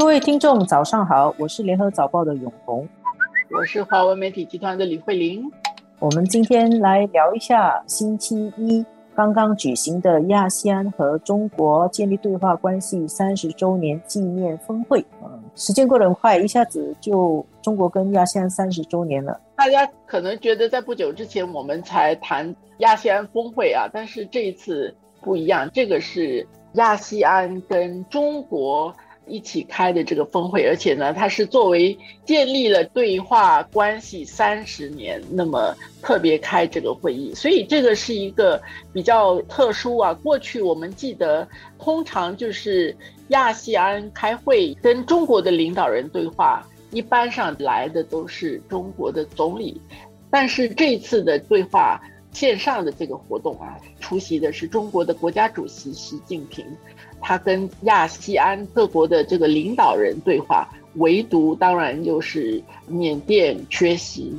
各位听众，早上好，我是联合早报的永红，我是华为媒体集团的李慧玲。我们今天来聊一下星期一刚刚举行的亚细安和中国建立对话关系三十周年纪念峰会。嗯，时间过得很快，一下子就中国跟亚细安三十周年了。大家可能觉得在不久之前我们才谈亚细安峰会啊，但是这一次不一样，这个是亚细安跟中国。一起开的这个峰会，而且呢，它是作为建立了对话关系三十年，那么特别开这个会议，所以这个是一个比较特殊啊。过去我们记得，通常就是亚细安开会跟中国的领导人对话，一般上来的都是中国的总理，但是这次的对话线上的这个活动啊，出席的是中国的国家主席习近平。他跟亚细安各国的这个领导人对话，唯独当然就是缅甸缺席。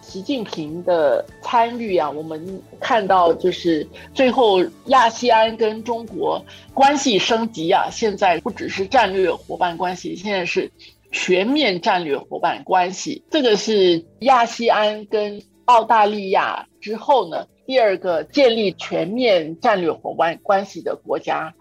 习近平的参与啊，我们看到就是最后亚细安跟中国关系升级啊，现在不只是战略伙伴关系，现在是全面战略伙伴关系。这个是亚细安跟澳大利亚之后呢，第二个建立全面战略伙伴关系的国家。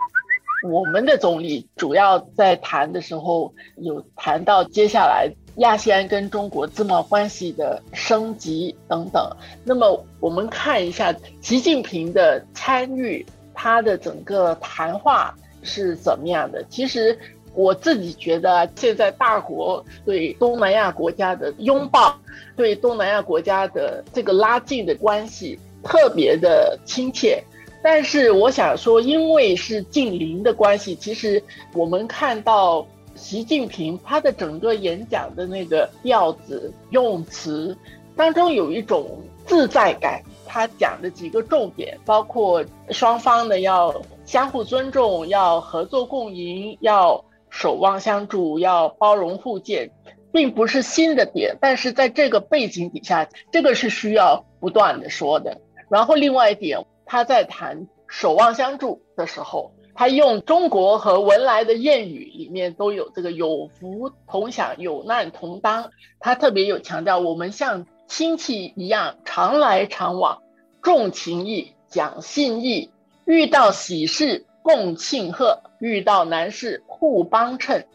我们的总理主要在谈的时候，有谈到接下来亚细安跟中国自贸关系的升级等等。那么我们看一下习近平的参与，他的整个谈话是怎么样的？其实我自己觉得，现在大国对东南亚国家的拥抱，对东南亚国家的这个拉近的关系特别的亲切。但是我想说，因为是近邻的关系，其实我们看到习近平他的整个演讲的那个调子、用词当中有一种自在感。他讲的几个重点，包括双方呢要相互尊重、要合作共赢、要守望相助、要包容互鉴，并不是新的点。但是在这个背景底下，这个是需要不断的说的。然后另外一点。他在谈守望相助的时候，他用中国和文莱的谚语里面都有这个有福同享，有难同当。他特别有强调，我们像亲戚一样常来常往，重情义，讲信义，遇到喜事共庆贺，遇到难事互帮衬。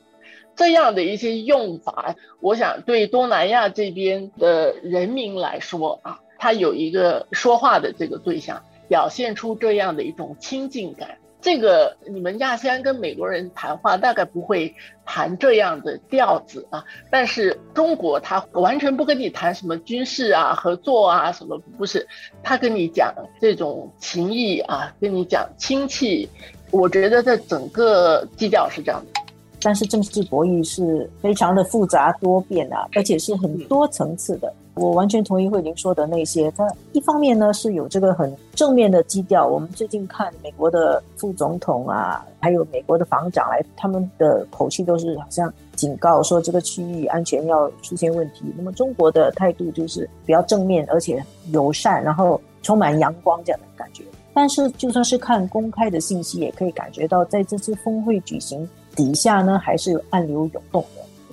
这样的一些用法，我想对东南亚这边的人民来说啊，他有一个说话的这个对象。表现出这样的一种亲近感，这个你们亚细安跟美国人谈话大概不会谈这样的调子啊，但是中国他完全不跟你谈什么军事啊、合作啊什么，不是，他跟你讲这种情谊啊，跟你讲亲戚，我觉得在整个基调是这样的。但是政治博弈是非常的复杂多变啊，而且是很多层次的。我完全同意慧玲说的那些。它一方面呢是有这个很正面的基调。我们最近看美国的副总统啊，还有美国的防长来，他们的口气都是好像警告说这个区域安全要出现问题。那么中国的态度就是比较正面，而且友善，然后充满阳光这样的感觉。但是就算是看公开的信息，也可以感觉到在这次峰会举行底下呢，还是有暗流涌动。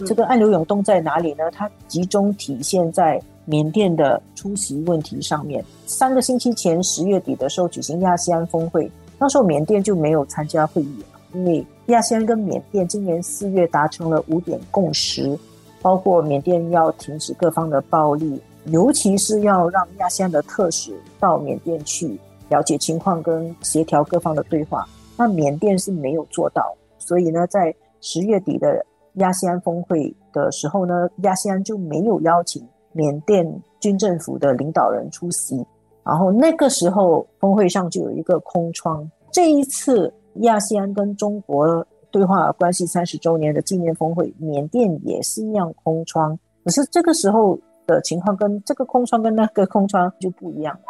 这个暗流涌动在哪里呢？它集中体现在缅甸的出席问题上面。三个星期前，十月底的时候举行亚细安峰会，那时候缅甸就没有参加会议因为亚细安跟缅甸今年四月达成了五点共识，包括缅甸要停止各方的暴力，尤其是要让亚细安的特使到缅甸去了解情况跟协调各方的对话。那缅甸是没有做到，所以呢，在十月底的。亚细安峰会的时候呢，亚细安就没有邀请缅甸军政府的领导人出席，然后那个时候峰会上就有一个空窗。这一次亚细安跟中国对话关系三十周年的纪念峰会，缅甸也是一样空窗，可是这个时候的情况跟这个空窗跟那个空窗就不一样了。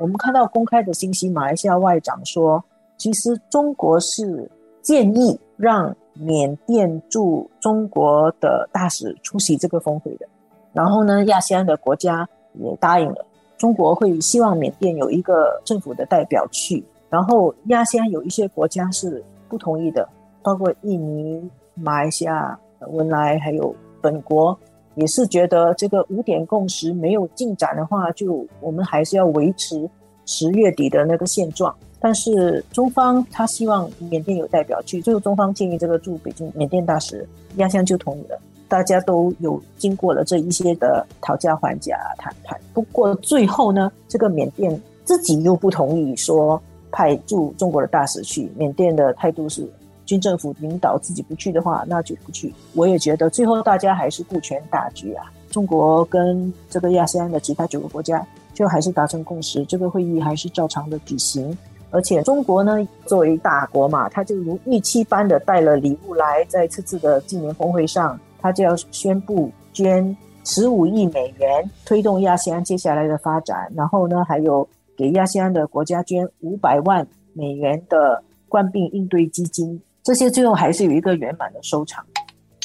我们看到公开的信息，马来西亚外长说，其实中国是建议让。缅甸驻中国的大使出席这个峰会的，然后呢，亚细安的国家也答应了，中国会希望缅甸有一个政府的代表去，然后亚细安有一些国家是不同意的，包括印尼、马来西亚、文莱还有本国，也是觉得这个五点共识没有进展的话，就我们还是要维持十月底的那个现状。但是中方他希望缅甸有代表去，最后中方建议这个驻北京缅甸大使亚香就同意了。大家都有经过了这一些的讨价还价谈判，不过最后呢，这个缅甸自己又不同意说派驻中国的大使去。缅甸的态度是，军政府领导自己不去的话，那就不去。我也觉得最后大家还是顾全大局啊。中国跟这个亚细安的其他九个国家就还是达成共识，这个会议还是照常的举行。而且中国呢，作为大国嘛，他就如预期般的带了礼物来，在这次的纪念峰会上。他就要宣布捐十五亿美元推动亚细安接下来的发展，然后呢，还有给亚细安的国家捐五百万美元的冠病应对基金，这些最后还是有一个圆满的收场。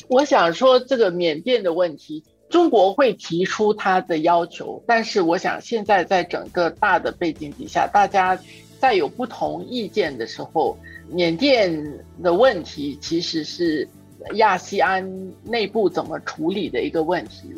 我想说，这个缅甸的问题，中国会提出他的要求，但是我想现在在整个大的背景底下，大家在有不同意见的时候，缅甸的问题其实是。亚细安内部怎么处理的一个问题，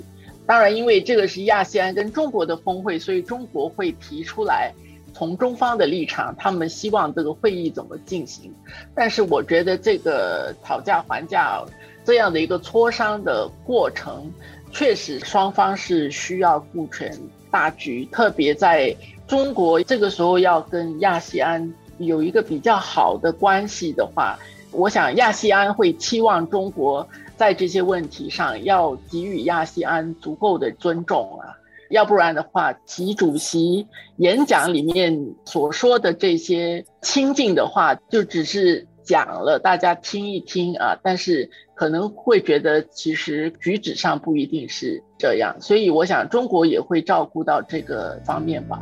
当然，因为这个是亚细安跟中国的峰会，所以中国会提出来，从中方的立场，他们希望这个会议怎么进行。但是，我觉得这个讨价还价这样的一个磋商的过程，确实双方是需要顾全大局，特别在中国这个时候要跟亚细安有一个比较好的关系的话。我想亚细安会期望中国在这些问题上要给予亚细安足够的尊重啊，要不然的话，习主席演讲里面所说的这些亲近的话，就只是讲了，大家听一听啊，但是可能会觉得其实举止上不一定是这样，所以我想中国也会照顾到这个方面吧。